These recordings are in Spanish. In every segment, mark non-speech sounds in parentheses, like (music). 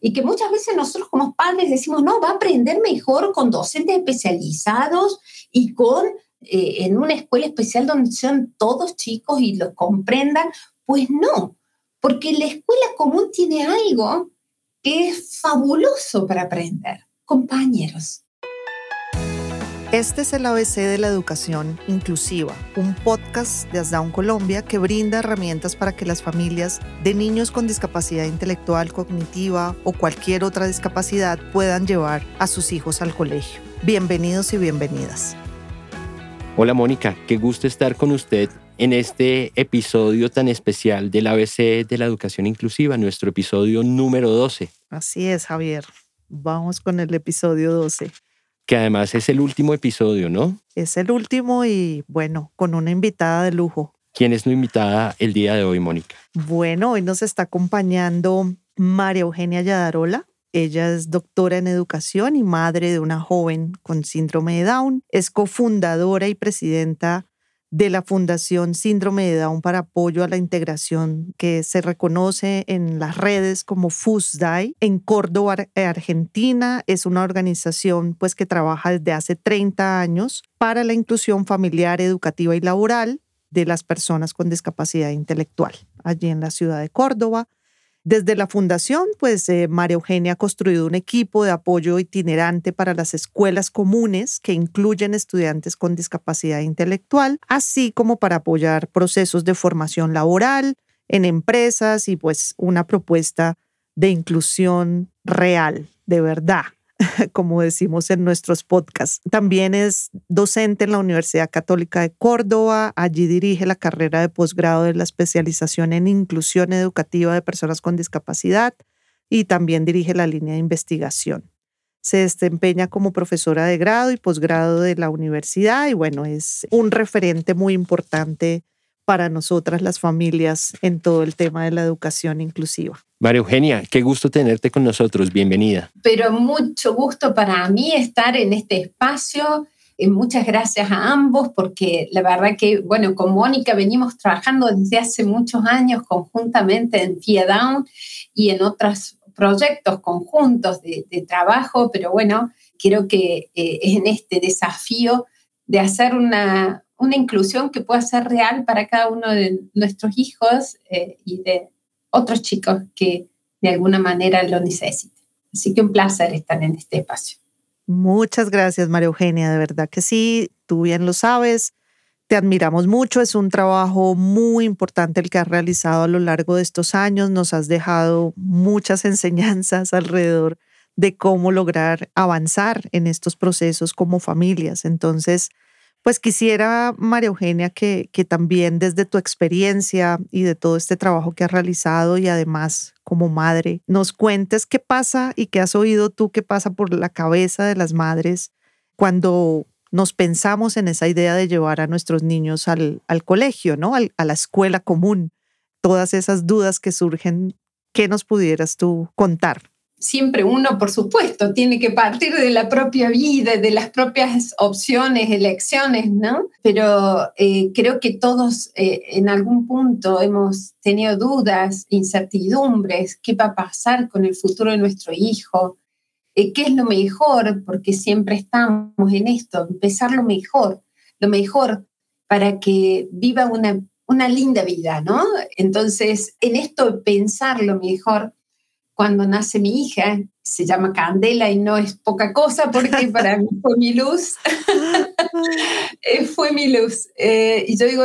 y que muchas veces nosotros como padres decimos, no, va a aprender mejor con docentes especializados y con eh, en una escuela especial donde sean todos chicos y lo comprendan. Pues no, porque la escuela común tiene algo que es fabuloso para aprender, compañeros. Este es el ABC de la educación inclusiva, un podcast de Asdown Colombia que brinda herramientas para que las familias de niños con discapacidad intelectual, cognitiva o cualquier otra discapacidad puedan llevar a sus hijos al colegio. Bienvenidos y bienvenidas. Hola Mónica, qué gusto estar con usted en este episodio tan especial del ABC de la educación inclusiva, nuestro episodio número 12. Así es, Javier. Vamos con el episodio 12 que además es el último episodio, ¿no? Es el último y bueno, con una invitada de lujo. ¿Quién es la invitada el día de hoy, Mónica? Bueno, hoy nos está acompañando María Eugenia Yadarola. Ella es doctora en educación y madre de una joven con síndrome de Down. Es cofundadora y presidenta de la Fundación Síndrome de Down para apoyo a la integración que se reconoce en las redes como FUSDAI en Córdoba, Argentina. Es una organización pues que trabaja desde hace 30 años para la inclusión familiar, educativa y laboral de las personas con discapacidad intelectual allí en la ciudad de Córdoba. Desde la fundación, pues eh, María Eugenia ha construido un equipo de apoyo itinerante para las escuelas comunes que incluyen estudiantes con discapacidad intelectual, así como para apoyar procesos de formación laboral en empresas y pues una propuesta de inclusión real, de verdad, (laughs) como decimos en nuestros podcasts. También es docente en la Universidad Católica de Córdoba. Allí dirige la carrera de posgrado de la especialización en inclusión educativa de personas con discapacidad y también dirige la línea de investigación. Se desempeña como profesora de grado y posgrado de la universidad y bueno, es un referente muy importante para nosotras las familias en todo el tema de la educación inclusiva. María Eugenia, qué gusto tenerte con nosotros, bienvenida. Pero mucho gusto para mí estar en este espacio. Eh, muchas gracias a ambos porque la verdad que, bueno, con Mónica venimos trabajando desde hace muchos años conjuntamente en FIA y en otros proyectos conjuntos de, trabajo, pero bueno, creo que eh, en este desafío de hacer una, una inclusión que pueda ser real para cada uno de nuestros hijos eh, y de otros chicos que de alguna manera lo necesiten. Así que un placer estar en este espacio. Muchas gracias, María Eugenia. De verdad que sí, tú bien lo sabes. Te admiramos mucho. Es un trabajo muy importante el que has realizado a lo largo de estos años. Nos has dejado muchas (laughs) enseñanzas alrededor de cómo lograr avanzar en estos procesos como familias. Entonces, pues quisiera, María Eugenia, que, que también desde tu experiencia y de todo este trabajo que has realizado y además como madre, nos cuentes qué pasa y qué has oído tú qué pasa por la cabeza de las madres cuando nos pensamos en esa idea de llevar a nuestros niños al, al colegio, ¿no? a la escuela común. Todas esas dudas que surgen, ¿qué nos pudieras tú contar? Siempre uno, por supuesto, tiene que partir de la propia vida, de las propias opciones, elecciones, ¿no? Pero eh, creo que todos eh, en algún punto hemos tenido dudas, incertidumbres, qué va a pasar con el futuro de nuestro hijo, eh, qué es lo mejor, porque siempre estamos en esto, empezar lo mejor, lo mejor para que viva una, una linda vida, ¿no? Entonces, en esto pensar lo mejor cuando nace mi hija, se llama Candela y no es poca cosa porque (laughs) para mí fue mi luz, (laughs) eh, fue mi luz. Eh, y yo digo,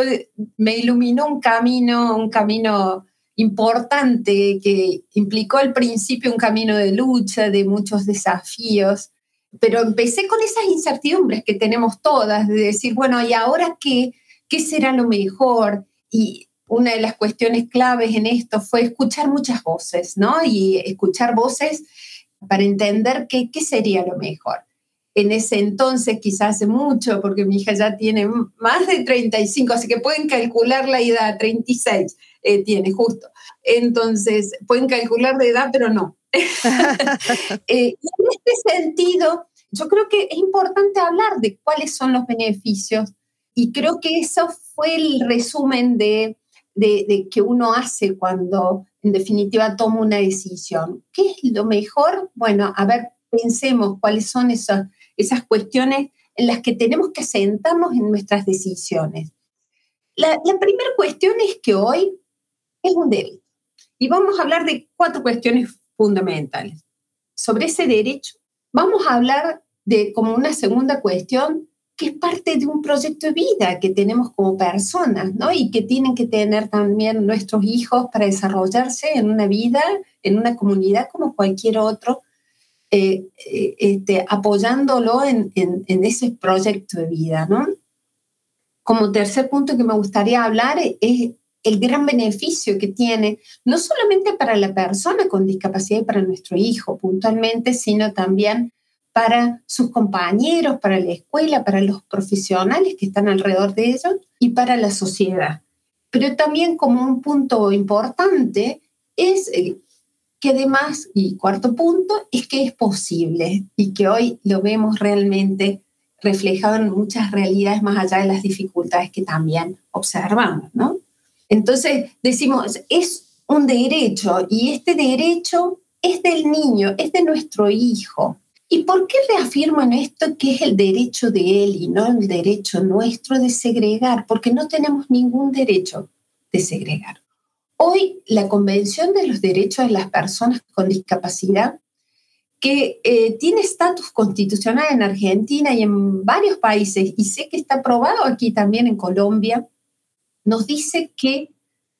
me iluminó un camino, un camino importante que implicó al principio un camino de lucha, de muchos desafíos, pero empecé con esas incertidumbres que tenemos todas, de decir, bueno, ¿y ahora qué? ¿Qué será lo mejor? Y una de las cuestiones claves en esto fue escuchar muchas voces, ¿no? Y escuchar voces para entender qué, qué sería lo mejor. En ese entonces, quizás hace mucho, porque mi hija ya tiene más de 35, así que pueden calcular la edad, 36 eh, tiene justo. Entonces, pueden calcular la edad, pero no. (laughs) Eh, en este sentido, yo creo que es importante hablar de cuáles son los beneficios y creo que eso fue el resumen de de, que uno hace cuando en definitiva toma una decisión. ¿Qué es lo mejor? Bueno, a ver, pensemos cuáles son esas, esas cuestiones en las que tenemos que sentarnos en nuestras decisiones. La, la primera cuestión es que hoy es un derecho. Y vamos a hablar de cuatro cuestiones fundamentales. Sobre ese derecho, vamos a hablar de como una segunda cuestión que es parte de un proyecto de vida que tenemos como personas, ¿no? Y que tienen que tener también nuestros hijos para desarrollarse en una vida, en una comunidad como cualquier otro, eh, eh, este, apoyándolo en, en, ese proyecto de vida, ¿no? Como tercer punto que me gustaría hablar es el gran beneficio que tiene, no solamente para la persona con discapacidad y para nuestro hijo puntualmente, sino también para sus compañeros, para la escuela, para los profesionales que están alrededor de ellos y para la sociedad. Pero también como un punto importante es eh, que además, y cuarto punto, es que es posible y que hoy lo vemos realmente reflejado en muchas realidades más allá de las dificultades que también observamos, ¿no? Entonces decimos, es un derecho y este derecho es del niño, es de nuestro hijo. ¿Y por qué reafirmo en esto que es el derecho de él y no el derecho nuestro de segregar? Porque no tenemos ningún derecho de segregar. Hoy la Convención de los Derechos de las Personas con Discapacidad, que eh, tiene estatus constitucional en Argentina y en varios países, y sé que está aprobado aquí también en Colombia, nos dice que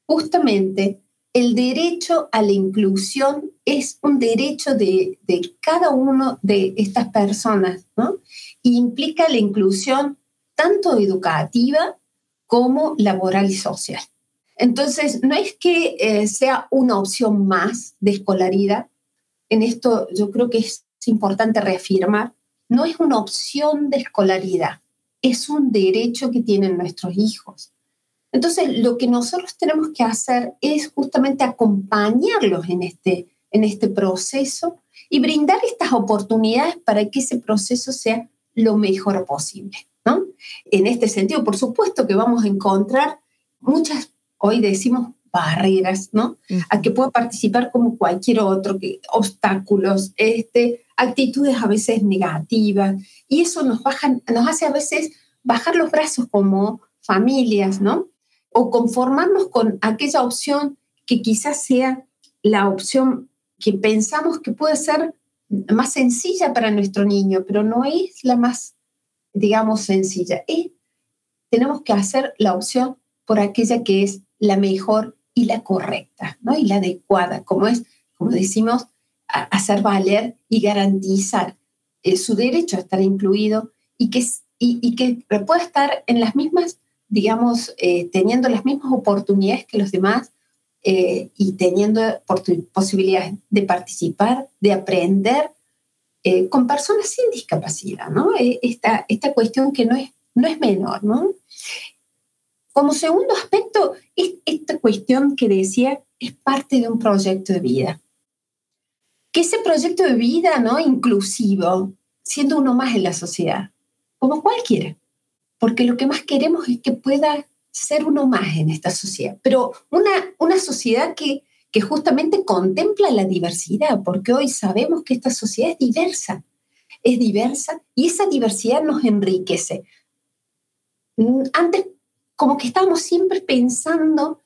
justamente el derecho a la inclusión es un derecho de, cada uno de estas personas, ¿no? Y implica la inclusión tanto educativa como laboral y social. Entonces, no es que eh, sea una opción más de escolaridad, en esto yo creo que es importante reafirmar, no es una opción de escolaridad, es un derecho que tienen nuestros hijos. Entonces, lo que nosotros tenemos que hacer es justamente acompañarlos en este, en este proceso y brindar estas oportunidades para que ese proceso sea lo mejor posible. ¿no? En este sentido, por supuesto que vamos a encontrar muchas, hoy decimos barreras, ¿no? A que pueda participar como cualquier otro, obstáculos, este, actitudes a veces negativas, y eso nos, baja, nos hace a veces bajar los brazos como familias, ¿no? O conformarnos con aquella opción que quizás sea la opción que pensamos que puede ser más sencilla para nuestro niño, pero no es la más, digamos, sencilla. Y tenemos que hacer la opción por aquella que es la mejor y la correcta, ¿no? Y la adecuada, como es, como decimos, hacer valer y garantizar eh, su derecho a estar incluido y que, y, y que pueda estar en las mismas digamos, eh, teniendo las mismas oportunidades que los demás eh, y teniendo posibilidades de participar, de aprender eh, con personas sin discapacidad, ¿no? Esta, esta cuestión que no es, no es menor, ¿no? Como segundo aspecto, esta cuestión que decía es parte de un proyecto de vida. Que ese proyecto de vida, ¿no? Inclusivo, siendo uno más en la sociedad, como cualquiera porque lo que más queremos es que pueda ser uno más en esta sociedad, pero una, una sociedad que, que justamente contempla la diversidad, porque hoy sabemos que esta sociedad es diversa, es diversa y esa diversidad nos enriquece. Mm, antes, como que estábamos siempre pensando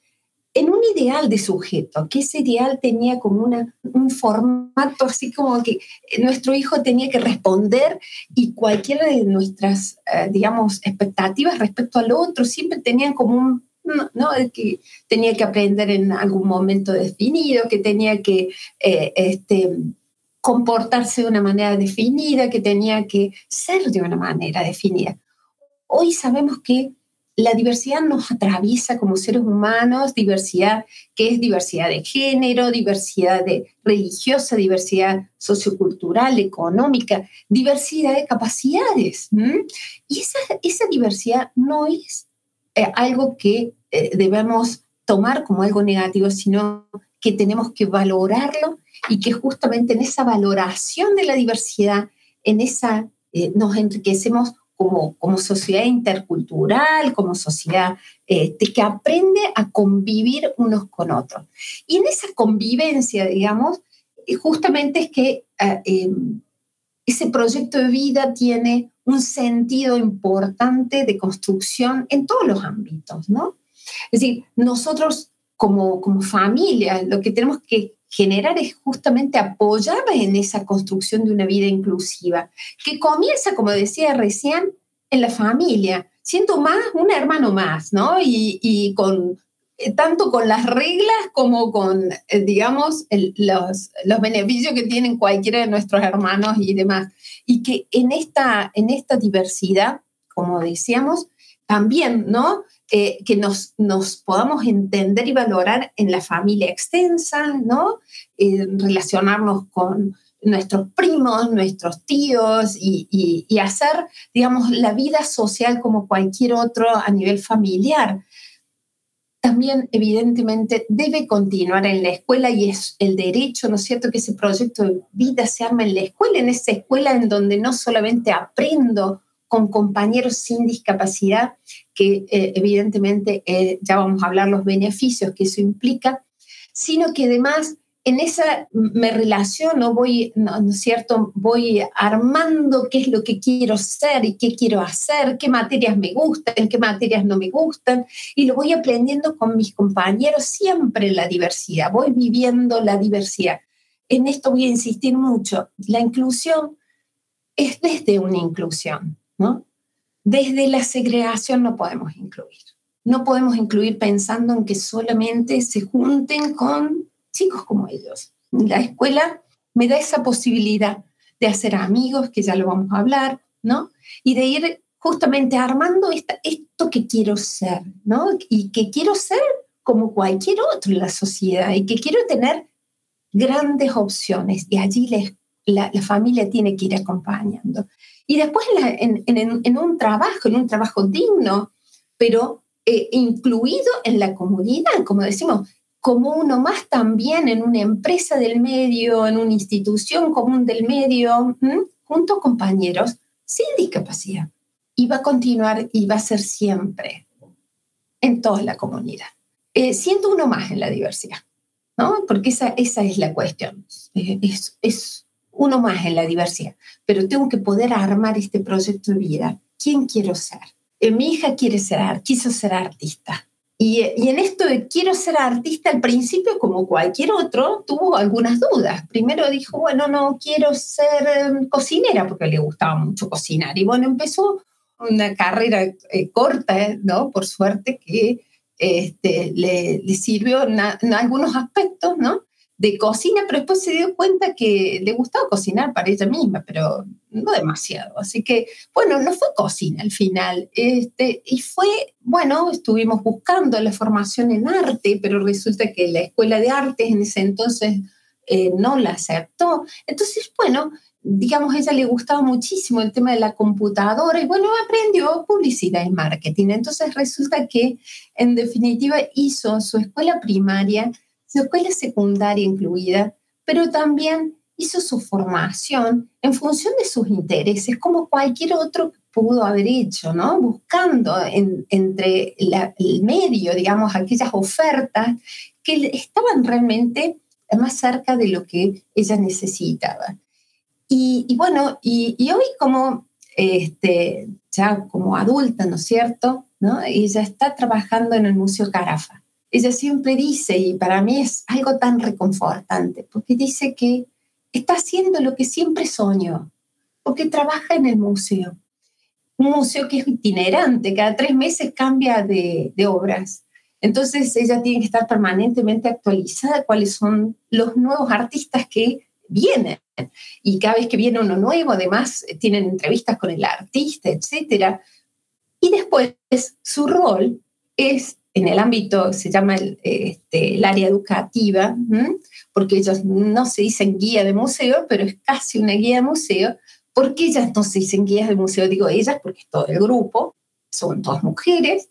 en un ideal de sujeto, que ese ideal tenía como un formato así como que nuestro hijo tenía que responder y cualquiera de nuestras, eh, digamos, expectativas respecto al otro siempre tenían como un, ¿no? que tenía que aprender en algún momento definido, que tenía que eh, este, comportarse de una manera definida, que tenía que ser de una manera definida. Hoy sabemos que la diversidad nos atraviesa como seres humanos, diversidad que es diversidad de género, diversidad de religiosa, diversidad sociocultural, económica, diversidad de capacidades. Y esa, esa, diversidad no es eh, algo que eh, debemos tomar como algo negativo, sino que tenemos que valorarlo y que justamente en esa valoración de la diversidad, en esa, eh, nos enriquecemos como, como sociedad intercultural, como sociedad este, que aprende a convivir unos con otros. Y en esa convivencia, digamos, eh, justamente es que eh, em, ese proyecto de vida tiene un sentido importante de construcción en todos los ámbitos, ¿no? Es decir, nosotros como, como familia lo que tenemos que generar es justamente apoyar en esa construcción de una vida inclusiva, que comienza, como decía recién, en la familia, siendo más un hermano más, ¿no? Y, con eh, tanto con las reglas como con, eh, digamos, los, los beneficios que tienen cualquiera de nuestros hermanos y demás. Y que en esta, en esta diversidad, como decíamos, también, ¿no? Eh, que nos, podamos entender y valorar en la familia extensa, ¿no? Eh, relacionarnos con nuestros primos, nuestros tíos y, y, hacer, digamos, la vida social como cualquier otro a nivel familiar. También, evidentemente, debe continuar en la escuela y es el derecho, ¿no es cierto?, que ese proyecto de vida se arme en la escuela, en esa escuela en donde no solamente aprendo con compañeros sin discapacidad, que eh, evidentemente eh, ya vamos a hablar los beneficios que eso implica, sino que además en esa me relaciono, voy, ¿no, es cierto? Voy armando qué es lo que quiero ser y qué quiero hacer, qué materias me gustan, qué materias no me gustan, y lo voy aprendiendo con mis compañeros siempre la diversidad, voy viviendo la diversidad. En esto voy a insistir mucho, la inclusión es desde una inclusión, ¿no? Desde la segregación no podemos incluir. No podemos incluir pensando en que solamente se junten con chicos como ellos. La escuela me da esa posibilidad de hacer amigos, que ya lo vamos a hablar, ¿no? Y de ir justamente armando esto que quiero ser, ¿no? Y que quiero ser como cualquier otro en la sociedad y que quiero tener grandes opciones. Y allí la, la familia tiene que ir acompañando. Y después en, un trabajo, en un trabajo digno, pero eh, incluido en la comunidad, como decimos, como uno más también en una empresa del medio, en una institución común del medio, junto a compañeros sin discapacidad. Y va a continuar y va a ser siempre en toda la comunidad, eh, siendo uno más en la diversidad, ¿no? Porque esa, esa es la cuestión. Eh, es, es uno más en la diversidad, pero tengo que poder armar este proyecto de vida. ¿Quién quiero ser? Eh, mi hija quiere ser, quiso ser artista. Y, y, en esto de quiero ser artista, al principio, como cualquier otro, tuvo algunas dudas. Primero dijo, bueno, no quiero ser em, cocinera porque le gustaba mucho cocinar. Y bueno, empezó una carrera eh, corta, ¿no? Por suerte que este, le, le, sirvió en algunos aspectos, ¿no? De cocina, pero después se dio cuenta que le gustaba cocinar para ella misma, pero no demasiado. Así que, bueno, no fue cocina al final. Este, y fue, bueno, estuvimos buscando la formación en arte, pero resulta que la escuela de artes en ese entonces eh, no la aceptó. Entonces, bueno, digamos, a ella le gustaba muchísimo el tema de la computadora y bueno, aprendió publicidad y marketing. Entonces resulta que en definitiva hizo su escuela primaria su escuela secundaria incluida, pero también hizo su formación en función de sus intereses, como cualquier otro pudo haber hecho, ¿no? Buscando entre el medio, digamos, aquellas ofertas que estaban realmente más cerca de lo que ella necesitaba. Y, bueno, y, hoy como, este, ya como adulta, ¿no es cierto? ¿no? Ella está trabajando en el Museo Carafa ella siempre dice, y para mí es algo tan reconfortante, porque dice que está haciendo lo que siempre soñó, porque trabaja en el museo. Un museo que es itinerante, cada tres meses cambia de, obras. Entonces ella tiene que estar permanentemente actualizada cuáles son los nuevos artistas que vienen. Y cada vez que viene uno nuevo, además, tienen entrevistas con el artista, etc. Y después su rol es en el ámbito, se llama el, este, el área educativa, porque ellos no se dicen guía de museo, pero es casi una guía de museo. ¿Por qué ellas no se dicen guías de museo? Digo ellas porque es todo el grupo, son todas mujeres,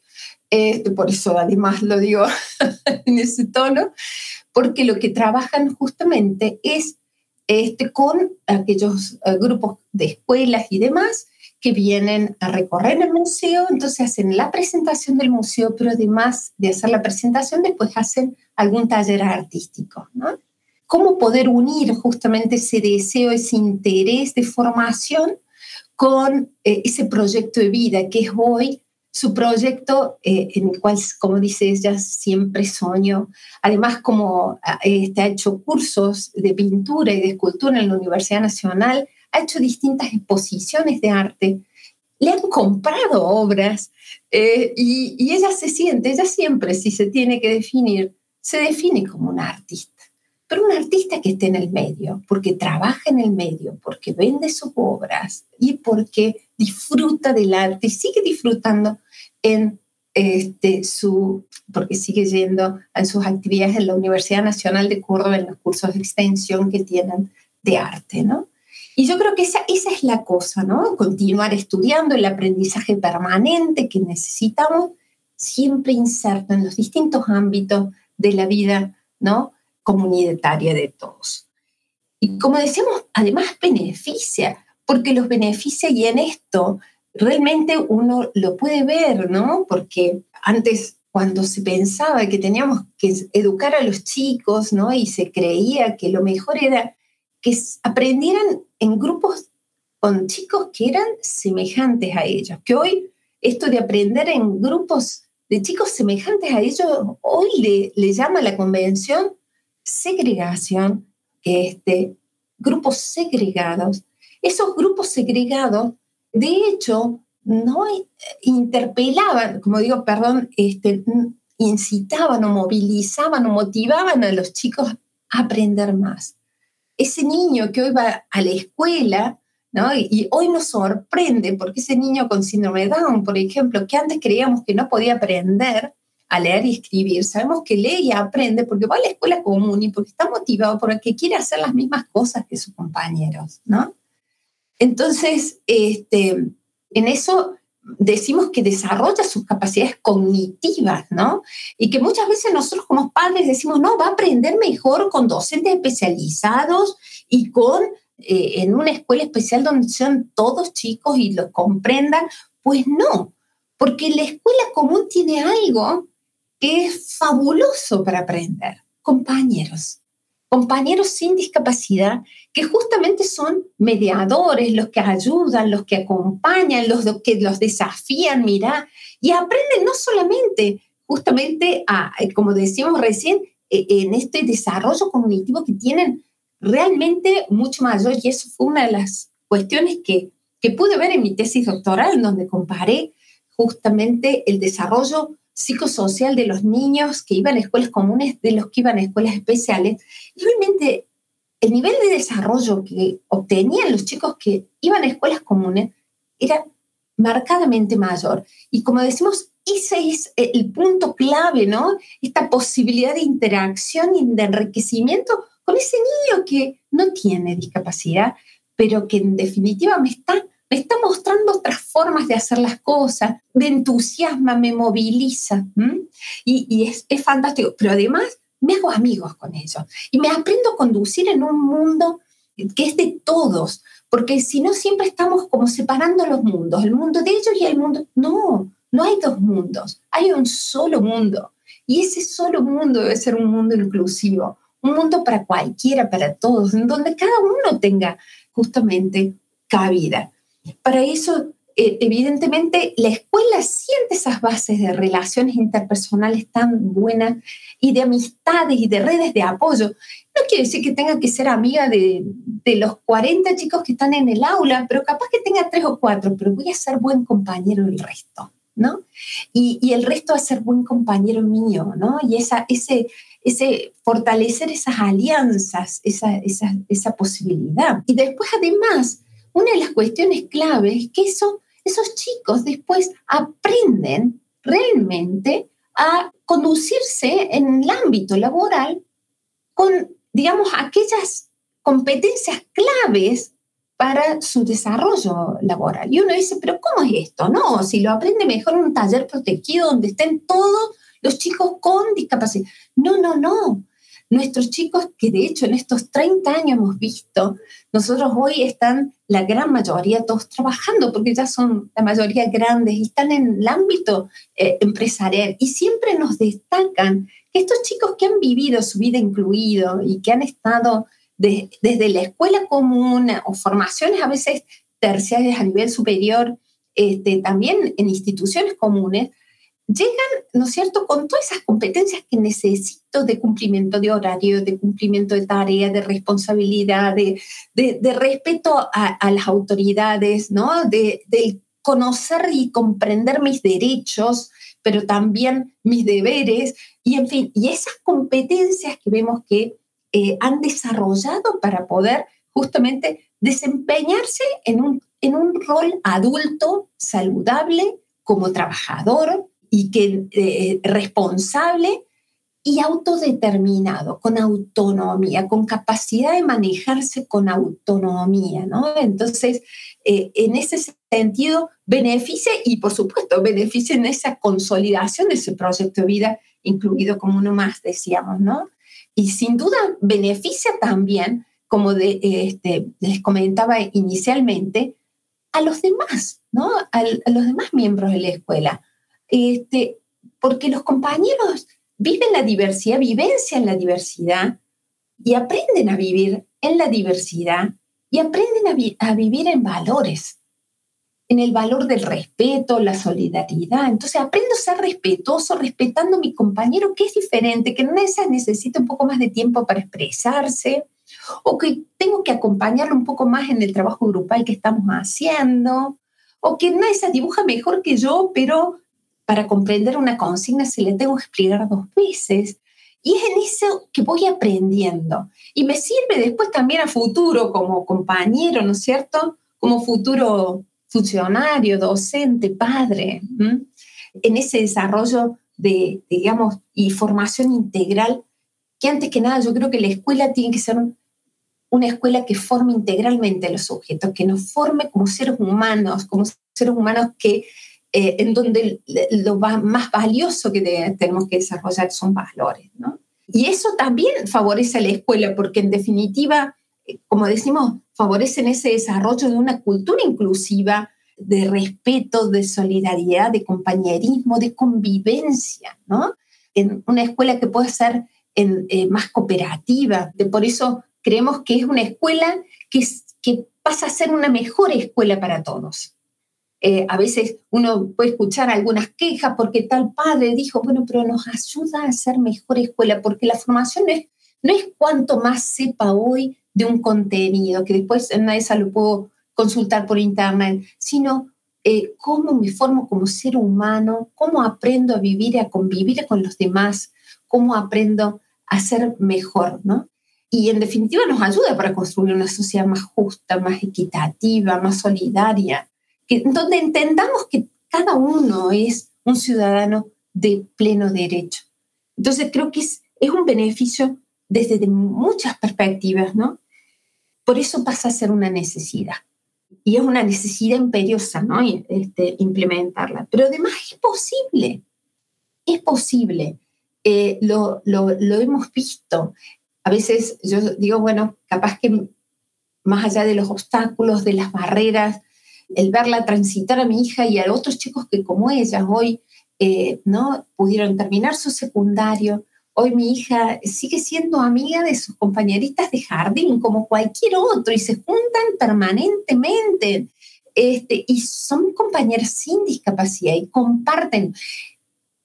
este, por eso además lo digo (laughs) en ese tono, porque lo que trabajan justamente es este, con aquellos eh, grupos de escuelas y demás que vienen a recorrer el museo, entonces hacen la presentación del museo, pero además de hacer la presentación, después hacen algún taller artístico. ¿no? ¿Cómo poder unir justamente ese deseo, ese interés de formación con eh, ese proyecto de vida que es hoy su proyecto eh, en el cual, como dice ella, siempre sueño. Además, como este, ha hecho cursos de pintura y de escultura en la Universidad Nacional, ha hecho distintas exposiciones de arte, le han comprado obras eh, y, ella se siente, ella siempre, si se tiene que definir, se define como una artista pero un artista que esté en el medio, porque trabaja en el medio, porque vende sus obras y porque disfruta del arte y sigue disfrutando en este, su, porque sigue yendo a sus actividades en la Universidad Nacional de Córdoba, en los cursos de extensión que tienen de arte, ¿no? Y yo creo que esa, esa es la cosa, ¿no? Continuar estudiando el aprendizaje permanente que necesitamos, siempre inserto en los distintos ámbitos de la vida, ¿no? Comunitaria de todos. Y como decíamos, además beneficia, porque los beneficia y en esto realmente uno lo puede ver, ¿no? Porque antes cuando se pensaba que teníamos que educar a los chicos, ¿no? Y se creía que lo mejor era que aprendieran en grupos con chicos que eran semejantes a ellos, que hoy esto de aprender en grupos de chicos semejantes a ellos, hoy le, llama la convención segregación, este, grupos segregados. Esos grupos segregados de hecho, no interpelaban, como digo, perdón, este, incitaban o movilizaban o motivaban a los chicos a aprender más. Ese niño que hoy va a la escuela, ¿no? y, hoy nos sorprende porque ese niño con síndrome Down, por ejemplo, que antes creíamos que no podía aprender a leer y escribir, sabemos que lee y aprende porque va a la escuela común y porque está motivado, porque quiere hacer las mismas cosas que sus compañeros, ¿no? Entonces, este, en eso decimos que desarrolla sus capacidades cognitivas, ¿no? Y que muchas veces nosotros como padres decimos, no, va a aprender mejor con docentes especializados y con eh, en una escuela especial donde sean todos chicos y lo comprendan. Pues no, porque la escuela común tiene algo que es fabuloso para aprender, compañeros compañeros sin discapacidad que justamente son mediadores, los que ayudan, los que acompañan, los que los desafían, mira, y aprenden no solamente justamente a, eh, como decíamos recién, eh, en este desarrollo cognitivo que tienen realmente mucho mayor, y eso fue una de las cuestiones que, que pude ver en mi tesis doctoral, donde comparé justamente el desarrollo psicosocial de los niños que iban a escuelas comunes de los que iban a escuelas especiales. realmente el nivel de desarrollo que obtenían los chicos que iban a escuelas comunes era marcadamente mayor. Y como decimos, ese es el punto clave, ¿no? Esta posibilidad de interacción y de enriquecimiento con ese niño que no tiene discapacidad, pero que en definitiva me está me está mostrando otras formas de hacer las cosas, me entusiasma, me moviliza. Y, es, es, fantástico, pero además me hago amigos con ellos y me aprendo a conducir en un mundo que es de todos, porque si no siempre estamos como separando los mundos, el mundo de ellos y el mundo... No, no hay dos mundos, hay un solo mundo. Y ese solo mundo debe ser un mundo inclusivo, un mundo para cualquiera, para todos, en donde cada uno tenga justamente cabida. Para eso, eh, evidentemente, la escuela siente esas bases de relaciones interpersonales tan buenas y de amistades y de redes de apoyo. No quiere decir que tenga que ser amiga de, de los 40 chicos que están en el aula, pero capaz que tenga tres o cuatro, pero voy a ser buen compañero del resto. ¿no? Y, y, el resto a ser buen compañero mío, ¿no? Y esa, ese, ese fortalecer esas alianzas, esa, esa, esa posibilidad. Y después, además, una de las cuestiones clave es que esos chicos después aprenden realmente a conducirse en el ámbito laboral con, digamos, aquellas competencias claves para su desarrollo laboral. Y uno dice, pero ¿cómo es esto? No, si lo aprende mejor en un taller protegido donde estén todos los chicos con discapacidad. No, no, no. Nuestros chicos que de hecho en estos 30 años hemos visto, nosotros hoy están la gran mayoría todos trabajando porque ya son la mayoría grandes y están en el ámbito eh, empresarial. Y siempre nos destacan que estos chicos que han vivido su vida incluido y que han estado desde la escuela común o formaciones a veces terciarias a nivel superior, este, también en instituciones comunes, llegan, ¿no es cierto?, con todas esas competencias que necesito de cumplimiento de horario, de cumplimiento de tarea, de responsabilidad, de, de, respeto a, las autoridades, ¿no?, de, conocer y comprender mis derechos, pero también mis deberes, y en fin, y esas competencias que vemos que eh, han desarrollado para poder justamente desempeñarse en un, en un rol adulto saludable como trabajador, y que eh, responsable y autodeterminado, con autonomía, con capacidad de manejarse con autonomía, ¿no? Entonces, eh, en ese sentido, beneficia y, por supuesto, beneficia en esa consolidación de ese proyecto de vida, incluido como uno más, decíamos, ¿no? Y sin duda beneficia también, como de, este, les comentaba inicialmente, a los demás, ¿no? a los demás miembros de la escuela este, porque los compañeros viven la diversidad, vivencian la diversidad y aprenden a vivir en la diversidad y aprenden a, vivir en valores, en el valor del respeto, la solidaridad. Entonces aprendo a ser respetuoso, respetando a mi compañero que es diferente, que no necesita un poco más de tiempo para expresarse, o que tengo que acompañarlo un poco más en el trabajo grupal que estamos haciendo, o que se dibuja mejor que yo, pero para comprender una consigna se le tengo que explicar dos veces. Y es en eso que voy aprendiendo. Y me sirve después también a futuro como compañero, ¿no es cierto? Como futuro funcionario, docente, padre, en ese desarrollo de, digamos, y formación integral, que antes que nada yo creo que la escuela tiene que ser una escuela que forme integralmente a los sujetos, que nos forme como seres humanos, como seres humanos que eh, en donde lo más valioso que tenemos que desarrollar son valores. ¿no? Y eso también favorece a la escuela, porque en definitiva, eh, como decimos, favorecen ese desarrollo de una cultura inclusiva, de respeto, de solidaridad, de compañerismo, de convivencia, ¿no? En una escuela que puede ser en, eh, más cooperativa. De, por eso creemos que es una escuela que, que pasa a ser una mejor escuela para todos. Eh, a veces uno puede escuchar algunas quejas porque tal padre dijo, bueno, pero nos ayuda a ser mejor escuela, porque la formación no es, no es cuanto más sepa hoy de un contenido, que después en esa lo puedo consultar por internet, sino eh, cómo me formo como ser humano, cómo aprendo a vivir y a convivir con los demás, cómo aprendo a ser mejor, ¿no? Y en definitiva nos ayuda para construir una sociedad más justa, más equitativa, más solidaria, donde entendamos que cada uno es un ciudadano de pleno derecho. Entonces creo que es, es un beneficio desde muchas perspectivas, ¿no? Por eso pasa a ser una necesidad. Y es una necesidad imperiosa, ¿no? Este, implementarla. Pero además es posible. Es posible. Eh, lo, lo, lo hemos visto. A veces yo digo, bueno, capaz que más allá de los obstáculos, de las barreras, el verla transitar a mi hija y a otros chicos que como ella hoy eh, no pudieron terminar su secundario. Hoy mi hija sigue siendo amiga de sus compañeritas de jardín como cualquier otro y se juntan permanentemente. Este, y son compañeras sin discapacidad y comparten,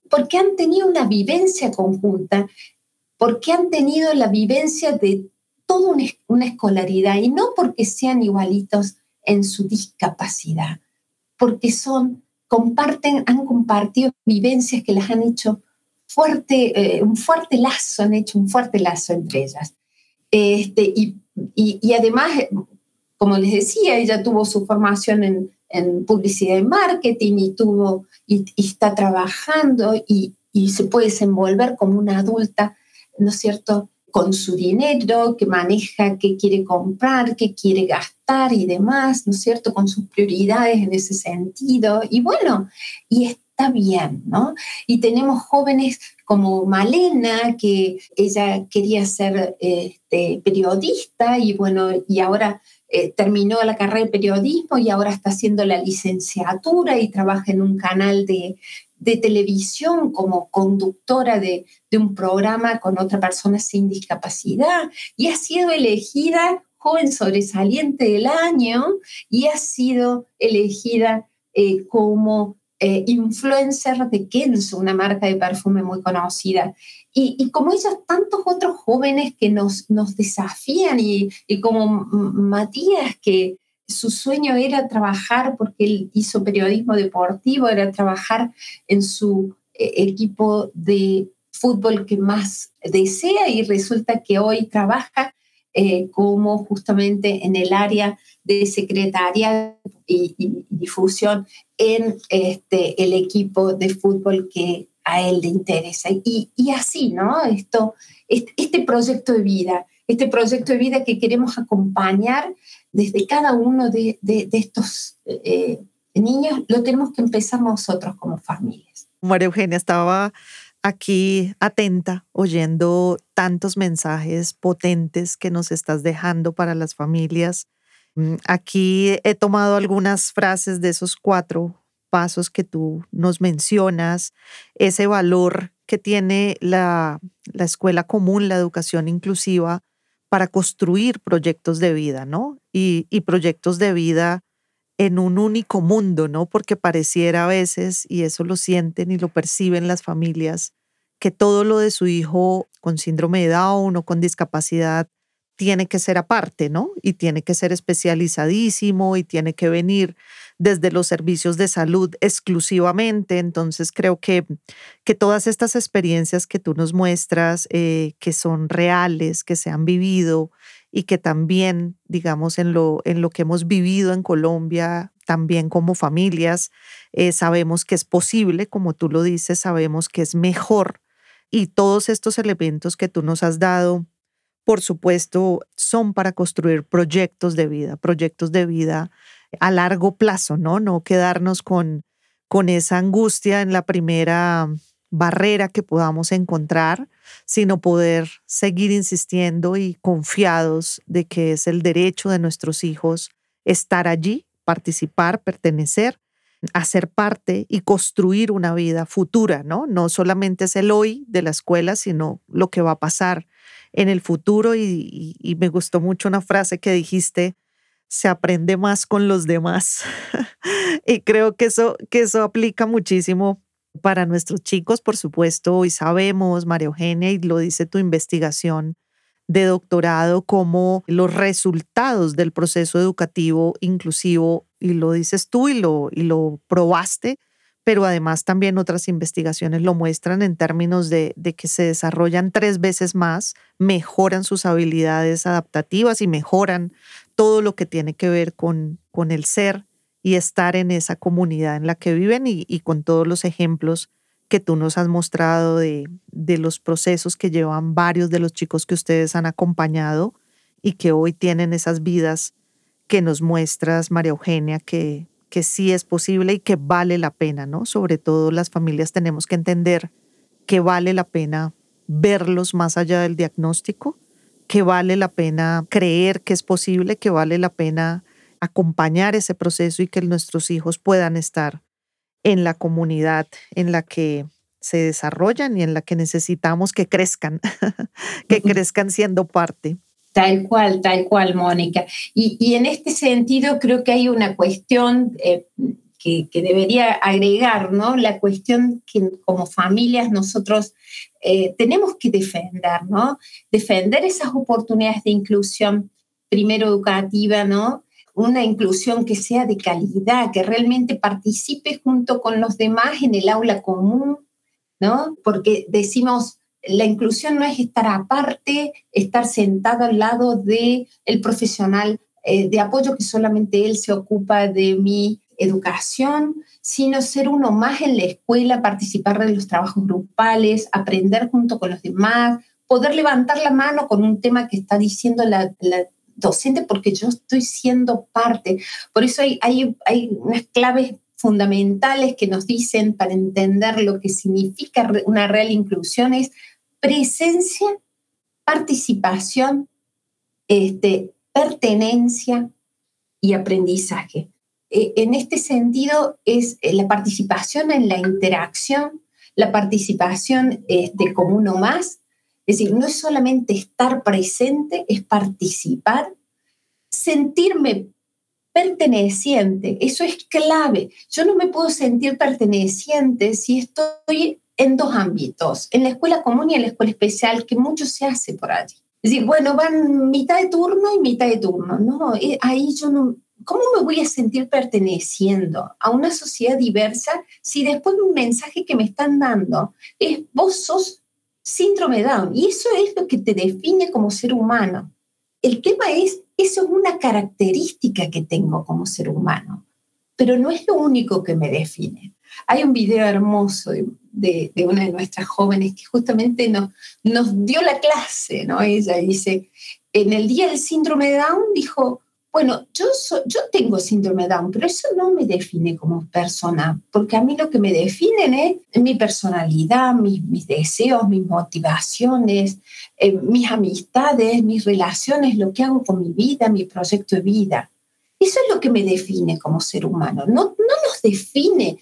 porque han tenido una vivencia conjunta, porque han tenido la vivencia de toda una escolaridad y no porque sean igualitos en su discapacidad, porque son, comparten, han compartido vivencias que las han hecho fuerte, eh, un fuerte lazo, han hecho un fuerte lazo entre ellas. Este, y, y, además, como les decía, ella tuvo su formación en, en publicidad y marketing y, tuvo, y, y está trabajando y, y, se puede desenvolver como una adulta, ¿no es cierto?, con su dinero, que maneja qué quiere comprar, qué quiere gastar y demás, ¿no es cierto? Con sus prioridades en ese sentido. Y bueno, y está bien, ¿no? Y tenemos jóvenes como Malena, que ella quería ser este, periodista y bueno, y ahora eh, terminó la carrera de periodismo y ahora está haciendo la licenciatura y trabaja en un canal de, de televisión como conductora de, de, un programa con otra persona sin discapacidad y ha sido elegida joven sobresaliente del año y ha sido elegida eh, como eh, influencer de Kenzo, una marca de perfume muy conocida. Y, como ellos, tantos otros jóvenes que nos, nos desafían y, como Matías, que su sueño era trabajar, porque él hizo periodismo deportivo, era trabajar en su eh, equipo de fútbol que más desea y resulta que hoy trabaja eh, como justamente en el área de secretaria y, difusión en este, el equipo de fútbol que a él le interesa. Y, así, ¿no? Esto, este proyecto de vida, este proyecto de vida que queremos acompañar desde cada uno de, estos eh, niños, lo tenemos que empezar nosotros como familias. María Eugenia estaba aquí atenta, oyendo tantos mensajes potentes que nos estás dejando para las familias. Mm, aquí he tomado algunas frases de esos cuatro pasos que tú nos mencionas, ese valor que tiene la, escuela común, la educación inclusiva, para construir proyectos de vida, ¿no? Y, proyectos de vida en un único mundo, ¿no? Porque pareciera a veces, y eso lo sienten y lo perciben las familias, que todo lo de su hijo con síndrome de Down o con discapacidad tiene que ser aparte, ¿no? Y tiene que ser especializadísimo y tiene que venir desde los servicios de salud exclusivamente. Entonces creo que, que todas estas experiencias que tú nos muestras, eh, que son reales, que se han vivido y que también, digamos, en lo, en lo que hemos vivido en Colombia, también como familias, eh, sabemos que es posible, como tú lo dices, sabemos que es mejor. Y todos estos elementos que tú nos has dado, por supuesto, son para construir proyectos de vida, proyectos de vida a largo plazo, ¿no? No quedarnos con, con esa angustia en la primera barrera que podamos encontrar, sino poder seguir insistiendo y confiados de que es el derecho de nuestros hijos estar allí, participar, pertenecer, hacer parte y construir una vida futura, ¿no? No solamente es el hoy de la escuela, sino lo que va a pasar en el futuro. Y, y me gustó mucho una frase que dijiste, se aprende más con los demás. (laughs) y creo que eso, que eso aplica muchísimo para nuestros chicos, por supuesto, hoy sabemos, María Eugenia, y lo dice tu investigación de doctorado, como los resultados del proceso educativo inclusivo, y lo dices tú y lo, y lo probaste, pero además también otras investigaciones lo muestran en términos de, de, que se desarrollan tres veces más, mejoran sus habilidades adaptativas y mejoran todo lo que tiene que ver con, con el ser y estar en esa comunidad en la que viven y, con todos los ejemplos que tú nos has mostrado de, de, los procesos que llevan varios de los chicos que ustedes han acompañado y que hoy tienen esas vidas que nos muestras, María Eugenia, que, que sí es posible y que vale la pena, ¿no? Sobre todo las familias tenemos que entender que vale la pena verlos más allá del diagnóstico, que vale la pena creer que es posible, que vale la pena acompañar ese proceso y que nuestros hijos puedan estar en la comunidad en la que se desarrollan y en la que necesitamos que crezcan, (laughs) que crezcan siendo parte. Tal cual, tal cual, Mónica. Y, en este sentido creo que hay una cuestión eh, que, debería agregar, ¿no? La cuestión que como familias nosotros eh, tenemos que defender, ¿no? Defender esas oportunidades de inclusión, primero educativa, ¿no? una inclusión que sea de calidad, que realmente participe junto con los demás en el aula común, ¿no? Porque decimos, la inclusión no es estar aparte, estar sentado al lado del el profesional eh, de apoyo que solamente él se ocupa de mi educación, sino ser uno más en la escuela, participar de los trabajos grupales, aprender junto con los demás, poder levantar la mano con un tema que está diciendo la, docente porque yo estoy siendo parte. Por eso hay, hay, hay unas claves fundamentales que nos dicen para entender lo que significa una real inclusión es presencia, participación, este, pertenencia y aprendizaje. E, en este sentido es eh, la participación en la interacción, la participación este, como uno más, es decir, no es solamente estar presente, es participar, sentirme perteneciente, eso es clave. Yo no me puedo sentir perteneciente si estoy en dos ámbitos, en la escuela común y en la escuela especial, que mucho se hace por allí. Es decir, bueno, van mitad de turno y mitad de turno. No, eh, ahí yo no, ¿cómo me voy a sentir perteneciendo a una sociedad diversa si después un mensaje que me están dando es vos sos síndrome Down? Y eso es lo que te define como ser humano. El tema es, eso es una característica que tengo como ser humano, pero no es lo único que me define. Hay un video hermoso de, una de nuestras jóvenes que justamente nos, nos dio la clase, ¿no? Ella dice, en el día del síndrome de Down dijo, bueno, yo, yo tengo síndrome Down, pero eso no me define como persona, porque a mí lo que me definen es mi personalidad, mis, mis deseos, mis motivaciones, eh, mis amistades, mis relaciones, lo que hago con mi vida, mi proyecto de vida. Eso es lo que me define como ser humano, no, no nos define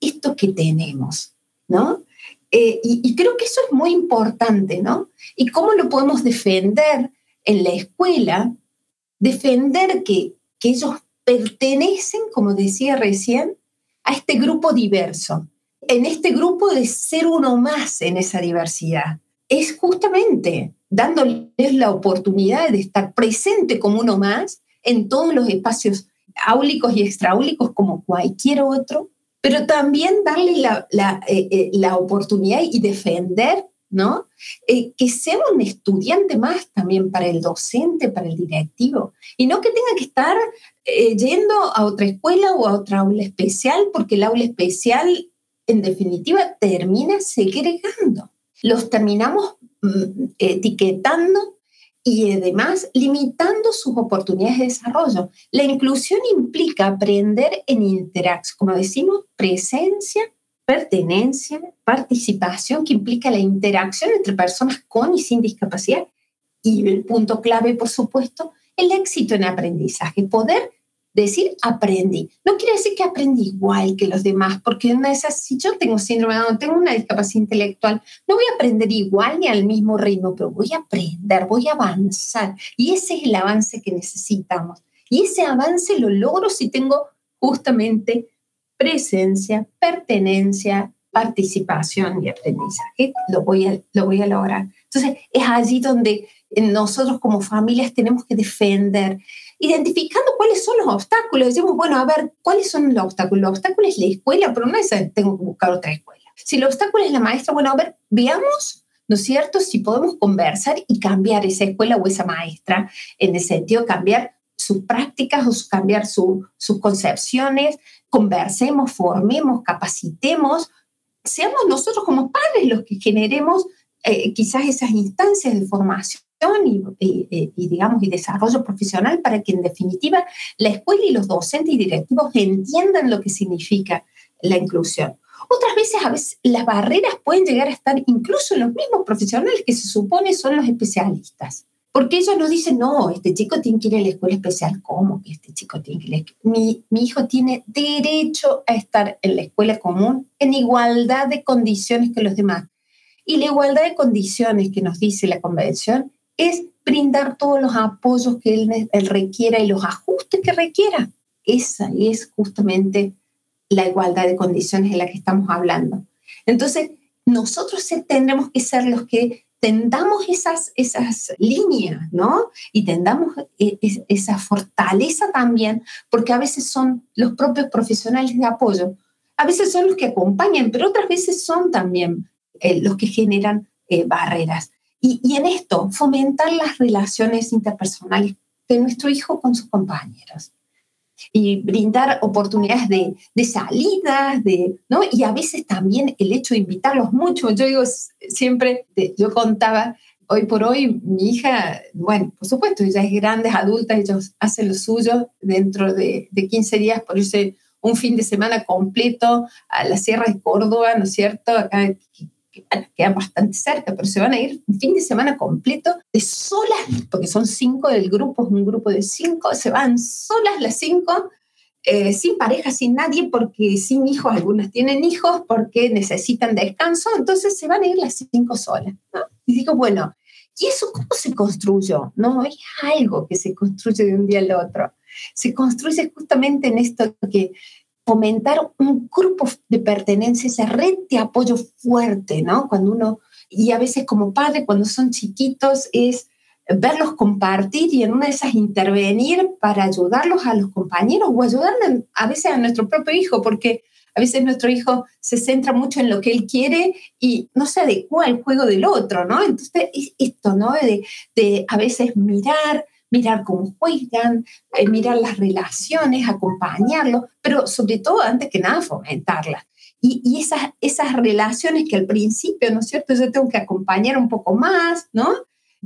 esto que tenemos, ¿no? Eh, y, y creo que eso es muy importante, ¿no? Y cómo lo podemos defender en la escuela defender que, que ellos pertenecen, como decía recién, a este grupo diverso, en este grupo de ser uno más en esa diversidad. Es justamente dándoles la oportunidad de estar presente como uno más en todos los espacios áulicos y extraúlicos como cualquier otro, pero también darle la, la, eh, eh, la oportunidad y defender ¿no? Eh, que sea un estudiante más también para el docente, para el directivo, y no que tenga que estar eh, yendo a otra escuela o a otra aula especial, porque el aula especial, en definitiva, termina segregando. Los terminamos mm, etiquetando y además limitando sus oportunidades de desarrollo. La inclusión implica aprender en interacción, como decimos, presencia, pertenencia, participación, que implica la interacción entre personas con y sin discapacidad. Y el punto clave, por supuesto, el éxito en aprendizaje, poder decir aprendí. No quiere decir que aprendí igual que los demás, porque una de esas, si yo tengo síndrome de Down, tengo una discapacidad intelectual, no voy a aprender igual ni al mismo ritmo, pero voy a aprender, voy a avanzar. Y ese es el avance que necesitamos. Y ese avance lo logro si tengo justamente presencia, pertenencia, participación y aprendizaje. Lo voy a, lo voy a lograr. Entonces, es allí donde nosotros como familias tenemos que defender, identificando cuáles son los obstáculos. Decimos, bueno, a ver, ¿cuáles son los obstáculos? El obstáculo es la escuela, pero no es tengo que buscar otra escuela. Si el obstáculo es la maestra, bueno, a ver, veamos, ¿no es cierto?, si podemos conversar y cambiar esa escuela o esa maestra, en el sentido de cambiar sus prácticas o cambiar sus concepciones, conversemos, formemos, capacitemos, seamos nosotros como padres los que generemos eh, quizás esas instancias de formación y, digamos, y desarrollo profesional para que en definitiva la escuela y los docentes y directivos entiendan lo que significa la inclusión. Otras veces, a veces las barreras pueden llegar a estar incluso en los mismos profesionales que se supone son los especialistas. Porque ellos nos dicen, no, este chico tiene que ir a la escuela especial. ¿Cómo que este chico tiene que ir mi, mi hijo tiene derecho a estar en la escuela común en igualdad de condiciones que los demás. Y la igualdad de condiciones que nos dice la convención es brindar todos los apoyos que él, él requiera y los ajustes que requiera. Esa es justamente la igualdad de condiciones de la que estamos hablando. Entonces, nosotros tendremos que ser los que tendamos esas, esas líneas, ¿no? Y tendamos e, esa fortaleza también, porque a veces son los propios profesionales de apoyo, a veces son los que acompañan, pero otras veces son también eh, los que generan eh, barreras. Y, y, en esto, fomentar las relaciones interpersonales de nuestro hijo con sus compañeros y brindar oportunidades de, de salidas, de, ¿no? Y a veces también el hecho de invitarlos mucho. Yo digo siempre, yo contaba, hoy por hoy mi hija, bueno, por supuesto, ella es grande, es adulta, ellos hacen lo suyo dentro de, de 15 días por irse un fin de semana completo a la Sierra de Córdoba, ¿no es cierto? Acá quedan bastante cerca, pero se van a ir un fin de semana completo de solas, porque son cinco del grupo, es un grupo de cinco, se van solas las cinco, eh, sin pareja, sin nadie, porque sin hijos, algunas tienen hijos, porque necesitan descanso, entonces se van a ir las cinco solas. Y digo, bueno, ¿y eso cómo se construyó? No, es algo que se construye de un día al otro. Se construye justamente en esto que fomentar un grupo de pertenencia, esa red de apoyo fuerte, ¿no? Cuando uno, y a veces como padre, cuando son chiquitos, es verlos compartir y en una de esas intervenir para ayudarlos a los compañeros o ayudarle a veces a nuestro propio hijo, porque a veces nuestro hijo se centra mucho en lo que él quiere y no se adecua al juego del otro, ¿no? Entonces, esto, ¿no? De, de a veces mirar, mirar cómo juegan, eh, mirar las relaciones, acompañarlos, pero sobre todo, antes que nada, fomentarlas. Y, esas, esas relaciones que al principio, ¿no es cierto? Yo tengo que acompañar un poco más, ¿no?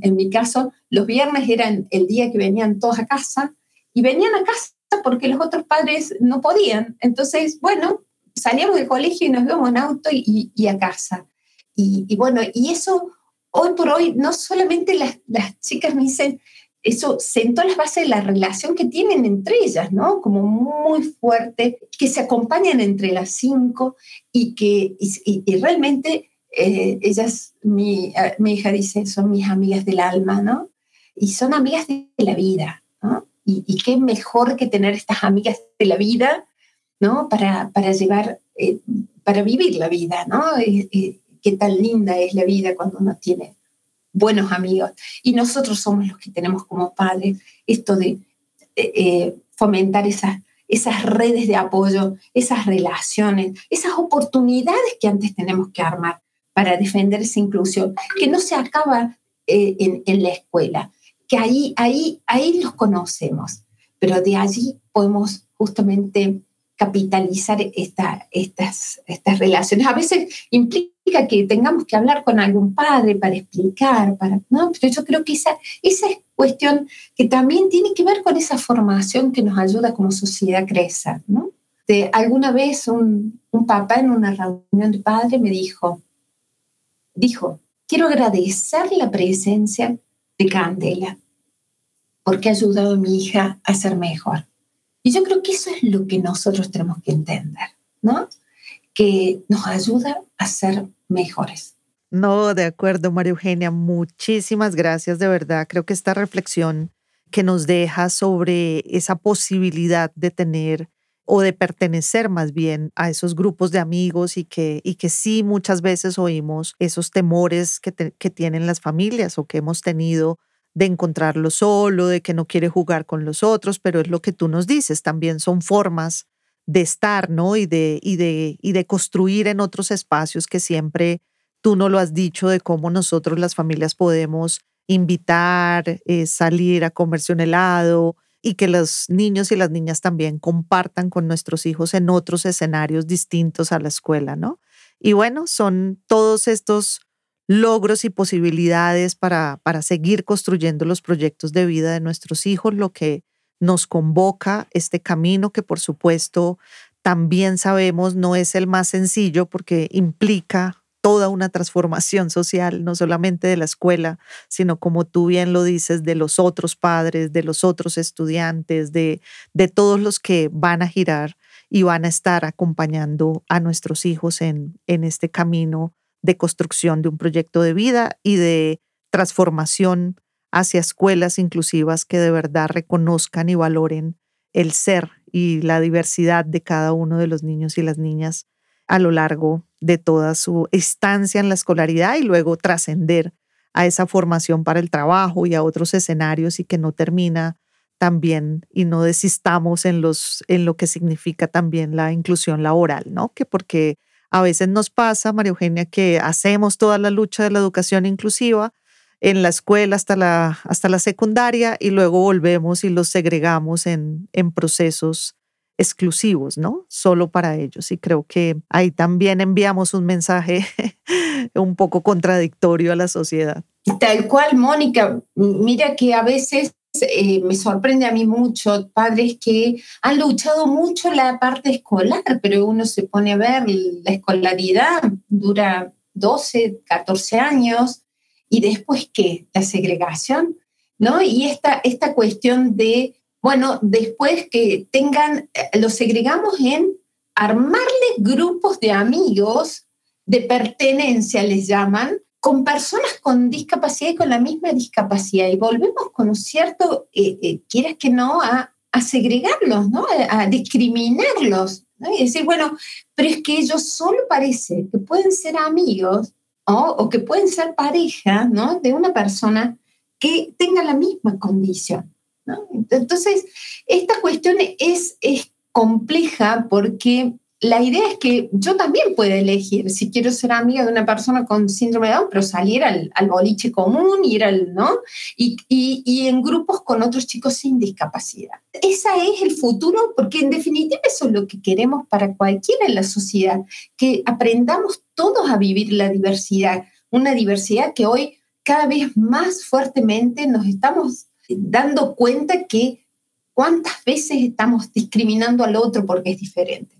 En mi caso, los viernes eran el día que venían todos a casa y venían a casa porque los otros padres no podían. Entonces, bueno, salíamos del colegio y nos íbamos en auto y, y a casa. Y, y, bueno, y eso hoy por hoy, no solamente las, las chicas me dicen, eso sentó las bases de la relación que tienen entre ellas, ¿no? Como muy fuerte, que se acompañan entre las cinco y que y, realmente eh, ellas, mi, eh, mi, hija dice, son mis amigas del alma, ¿no? Y son amigas de la vida, ¿no? Y, qué mejor que tener estas amigas de la vida, ¿no? Para, para llevar, eh, para vivir la vida, ¿no? qué tan linda es la vida cuando uno tiene buenos amigos. Y nosotros somos los que tenemos como padres esto de eh, eh, fomentar esas, esas redes de apoyo, esas relaciones, esas oportunidades que antes tenemos que armar para defender esa inclusión, que no se acaba eh, en, la escuela, que ahí, ahí, ahí los conocemos, pero de allí podemos justamente capitalizar esta, estas, estas relaciones. A veces implica que tengamos que hablar con algún padre para explicar, para, ¿no? Pero yo creo que esa, esa es cuestión que también tiene que ver con esa formación que nos ayuda como sociedad a crecer, ¿no? De, alguna vez un, un papá en una reunión de padres me dijo, dijo, quiero agradecer la presencia de Candela porque ha ayudado a mi hija a ser mejor. Y yo creo que eso es lo que nosotros tenemos que entender, ¿no? Que nos ayuda a ser mejores. No, de acuerdo, María Eugenia, muchísimas gracias, de verdad. Creo que esta reflexión que nos deja sobre esa posibilidad de tener o de pertenecer más bien a esos grupos de amigos y que, y que sí muchas veces oímos esos temores que, que tienen las familias o que hemos tenido de encontrarlo solo, de que no quiere jugar con los otros, pero es lo que tú nos dices, también son formas de estar, ¿no? Y de, y de, y de construir en otros espacios que siempre tú no lo has dicho de cómo nosotros las familias podemos invitar, eh, salir a comerse un helado y que los niños y las niñas también compartan con nuestros hijos en otros escenarios distintos a la escuela, ¿no? Y bueno, son todos estos logros y posibilidades para, para seguir construyendo los proyectos de vida de nuestros hijos, lo que nos convoca este camino que por supuesto también sabemos no es el más sencillo porque implica toda una transformación social, no solamente de la escuela, sino como tú bien lo dices, de los otros padres, de los otros estudiantes, de, de todos los que van a girar y van a estar acompañando a nuestros hijos en, en este camino de construcción de un proyecto de vida y de transformación hacia escuelas inclusivas que de verdad reconozcan y valoren el ser y la diversidad de cada uno de los niños y las niñas a lo largo de toda su estancia en la escolaridad y luego trascender a esa formación para el trabajo y a otros escenarios y que no termina también y no desistamos en los en lo que significa también la inclusión laboral, ¿no? Que porque a veces nos pasa, María Eugenia, que hacemos toda la lucha de la educación inclusiva en la escuela hasta la, hasta la secundaria y luego volvemos y los segregamos en, en procesos exclusivos, ¿no? Solo para ellos. Y creo que ahí también enviamos un mensaje (laughs) un poco contradictorio a la sociedad. Tal cual, Mónica. Mira que a veces eh, me sorprende a mí mucho padres que han luchado mucho la parte escolar, pero uno se pone a ver, la escolaridad dura 12, 14 años, y después qué, la segregación, ¿no? Y esta, esta cuestión de, bueno, después que tengan, eh, los segregamos en armarle grupos de amigos de pertenencia, les llaman, con personas con discapacidad y con la misma discapacidad. Y volvemos con un cierto, eh, eh, quieras que no, a, segregarlos, ¿no? A, discriminarlos. Y decir, bueno, pero es que ellos solo parece que pueden ser amigos o que pueden ser pareja, ¿no? De una persona que tenga la misma condición. ¿no? Entonces, esta cuestión es, es compleja porque la idea es que yo también puedo elegir si quiero ser amiga de una persona con síndrome de Down, pero salir al, boliche común, ir al, ¿no? Y, y, en grupos con otros chicos sin discapacidad. Ese es el futuro, porque en definitiva eso es lo que queremos para cualquiera en la sociedad, que aprendamos todos a vivir la diversidad, una diversidad que hoy cada vez más fuertemente nos estamos dando cuenta que cuántas veces estamos discriminando al otro porque es diferente.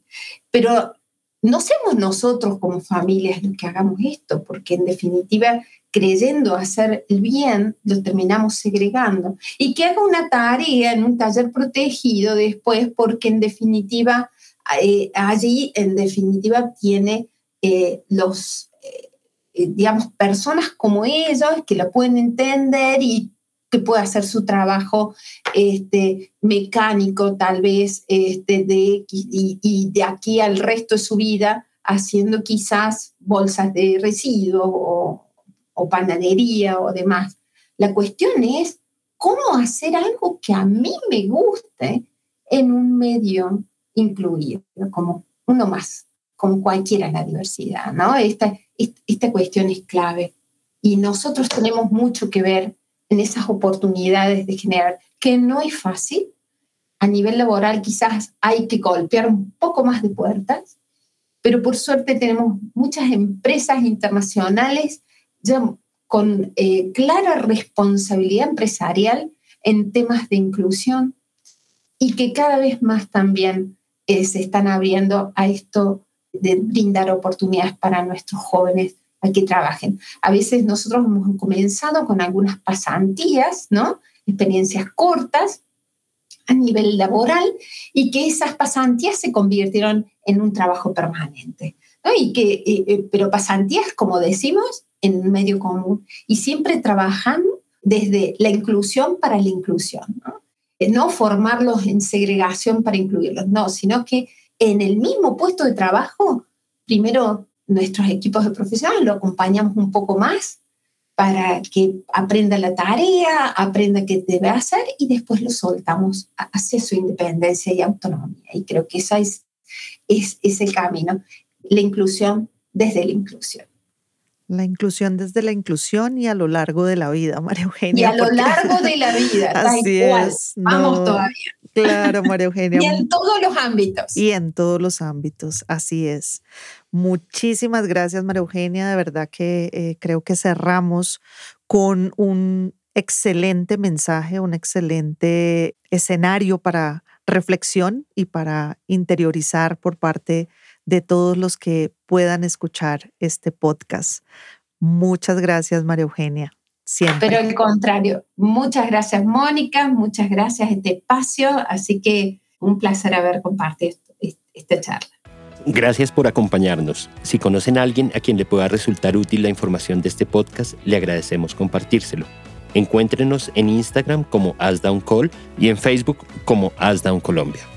Pero no seamos nosotros como familias los que hagamos esto, porque en definitiva, creyendo hacer el bien, lo terminamos segregando. Y que haga una tarea en un taller protegido después, porque en definitiva, eh, allí en definitiva tiene eh, los, eh, digamos, personas como ellos que lo pueden entender y que pueda hacer su trabajo este, mecánico tal vez este, de, y, de aquí al resto de su vida haciendo quizás bolsas de residuos o, panadería o demás. La cuestión es cómo hacer algo que a mí me guste en un medio incluido, como uno más, como cualquiera la diversidad, ¿no? Esta, esta cuestión es clave. Y nosotros tenemos mucho que ver en esas oportunidades de generar, que no es fácil. A nivel laboral quizás hay que golpear un poco más de puertas, pero por suerte tenemos muchas empresas internacionales ya con eh, clara responsabilidad empresarial en temas de inclusión y que cada vez más también eh, se están abriendo a esto de brindar oportunidades para nuestros jóvenes que trabajen. A veces nosotros hemos comenzado con algunas pasantías, ¿no? Experiencias cortas a nivel laboral y que esas pasantías se convirtieron en un trabajo permanente. ¿no? Y que, eh, eh, pero pasantías, como decimos, en un medio común y siempre trabajando desde la inclusión para la inclusión. ¿no? Eh, no formarlos en segregación para incluirlos, no, sino que en el mismo puesto de trabajo, primero nuestros equipos de profesionales lo acompañamos un poco más para que aprenda la tarea, aprenda qué debe hacer y después lo soltamos hacia su independencia y autonomía. Y creo que ese es, es, es el camino, la inclusión desde la inclusión. La inclusión desde la inclusión y a lo largo de la vida, María Eugenia. Y a lo largo de la vida, (laughs) así es. Vamos todavía. Claro, María Eugenia. y en todos los ámbitos. Y en todos los ámbitos, así es. Muchísimas gracias, María Eugenia. De verdad que eh, creo que cerramos con un excelente mensaje, un excelente escenario para reflexión y para interiorizar por parte de todos los que puedan escuchar este podcast. Muchas gracias, María Eugenia. Siempre. Pero al contrario, muchas gracias, Mónica, muchas gracias este espacio. Así que un placer haber compartido esta charla. Gracias por acompañarnos. Si conocen a alguien a quien le pueda resultar útil la información de este podcast, le agradecemos compartírselo. Encuéntrenos en Instagram como AsDownCall y en Facebook como AsDown Colombia.